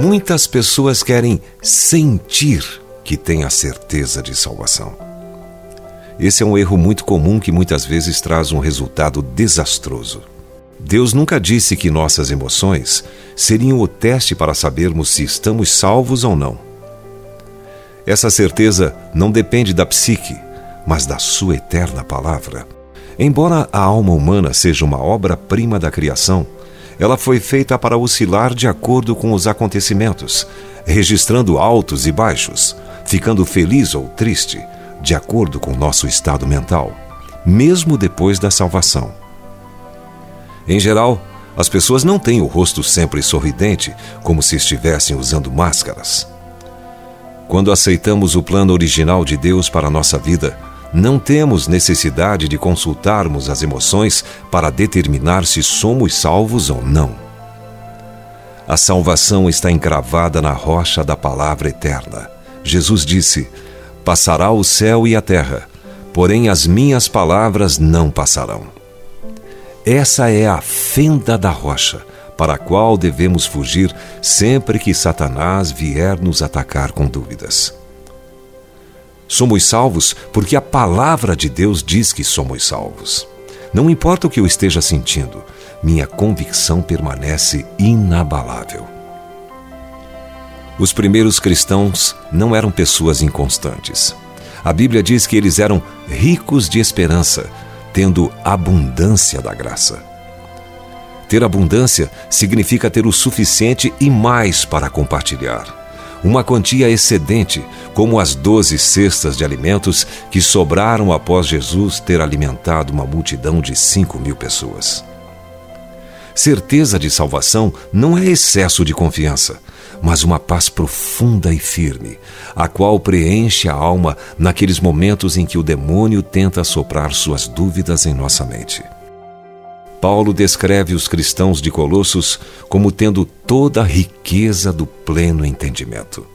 Muitas pessoas querem sentir que têm a certeza de salvação. Esse é um erro muito comum que muitas vezes traz um resultado desastroso. Deus nunca disse que nossas emoções seriam o teste para sabermos se estamos salvos ou não. Essa certeza não depende da psique, mas da sua eterna palavra. Embora a alma humana seja uma obra-prima da criação, ela foi feita para oscilar de acordo com os acontecimentos, registrando altos e baixos, ficando feliz ou triste, de acordo com nosso estado mental, mesmo depois da salvação. Em geral, as pessoas não têm o rosto sempre sorridente, como se estivessem usando máscaras. Quando aceitamos o plano original de Deus para a nossa vida, não temos necessidade de consultarmos as emoções para determinar se somos salvos ou não. A salvação está encravada na rocha da palavra eterna. Jesus disse: Passará o céu e a terra, porém as minhas palavras não passarão. Essa é a fenda da rocha, para a qual devemos fugir sempre que Satanás vier nos atacar com dúvidas. Somos salvos porque a palavra de Deus diz que somos salvos. Não importa o que eu esteja sentindo, minha convicção permanece inabalável. Os primeiros cristãos não eram pessoas inconstantes. A Bíblia diz que eles eram ricos de esperança, tendo abundância da graça. Ter abundância significa ter o suficiente e mais para compartilhar uma quantia excedente, como as doze cestas de alimentos que sobraram após Jesus ter alimentado uma multidão de cinco mil pessoas. Certeza de salvação não é excesso de confiança, mas uma paz profunda e firme, a qual preenche a alma naqueles momentos em que o demônio tenta soprar suas dúvidas em nossa mente. Paulo descreve os cristãos de Colossos como tendo toda a riqueza do pleno entendimento.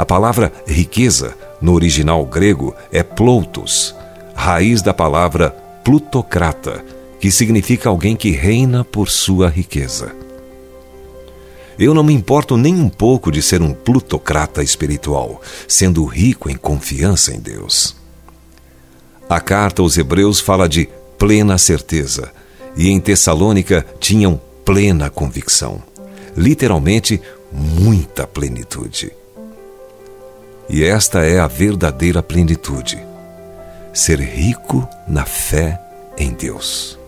A palavra riqueza, no original grego, é ploutos, raiz da palavra plutocrata, que significa alguém que reina por sua riqueza. Eu não me importo nem um pouco de ser um plutocrata espiritual, sendo rico em confiança em Deus. A carta aos Hebreus fala de plena certeza, e em Tessalônica tinham plena convicção, literalmente muita plenitude. E esta é a verdadeira plenitude: ser rico na fé em Deus.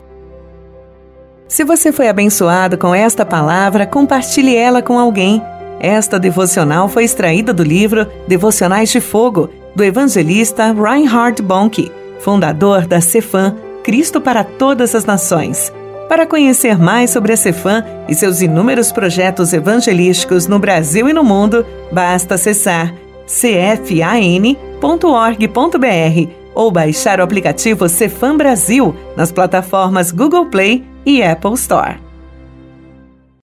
Se você foi abençoado com esta palavra, compartilhe ela com alguém. Esta devocional foi extraída do livro Devocionais de Fogo, do evangelista Reinhard Bonnke, fundador da Cefam Cristo para todas as nações. Para conhecer mais sobre a Cefam e seus inúmeros projetos evangelísticos no Brasil e no mundo, basta acessar cfan.org.br ou baixar o aplicativo Cefam Brasil nas plataformas Google Play e Apple Store.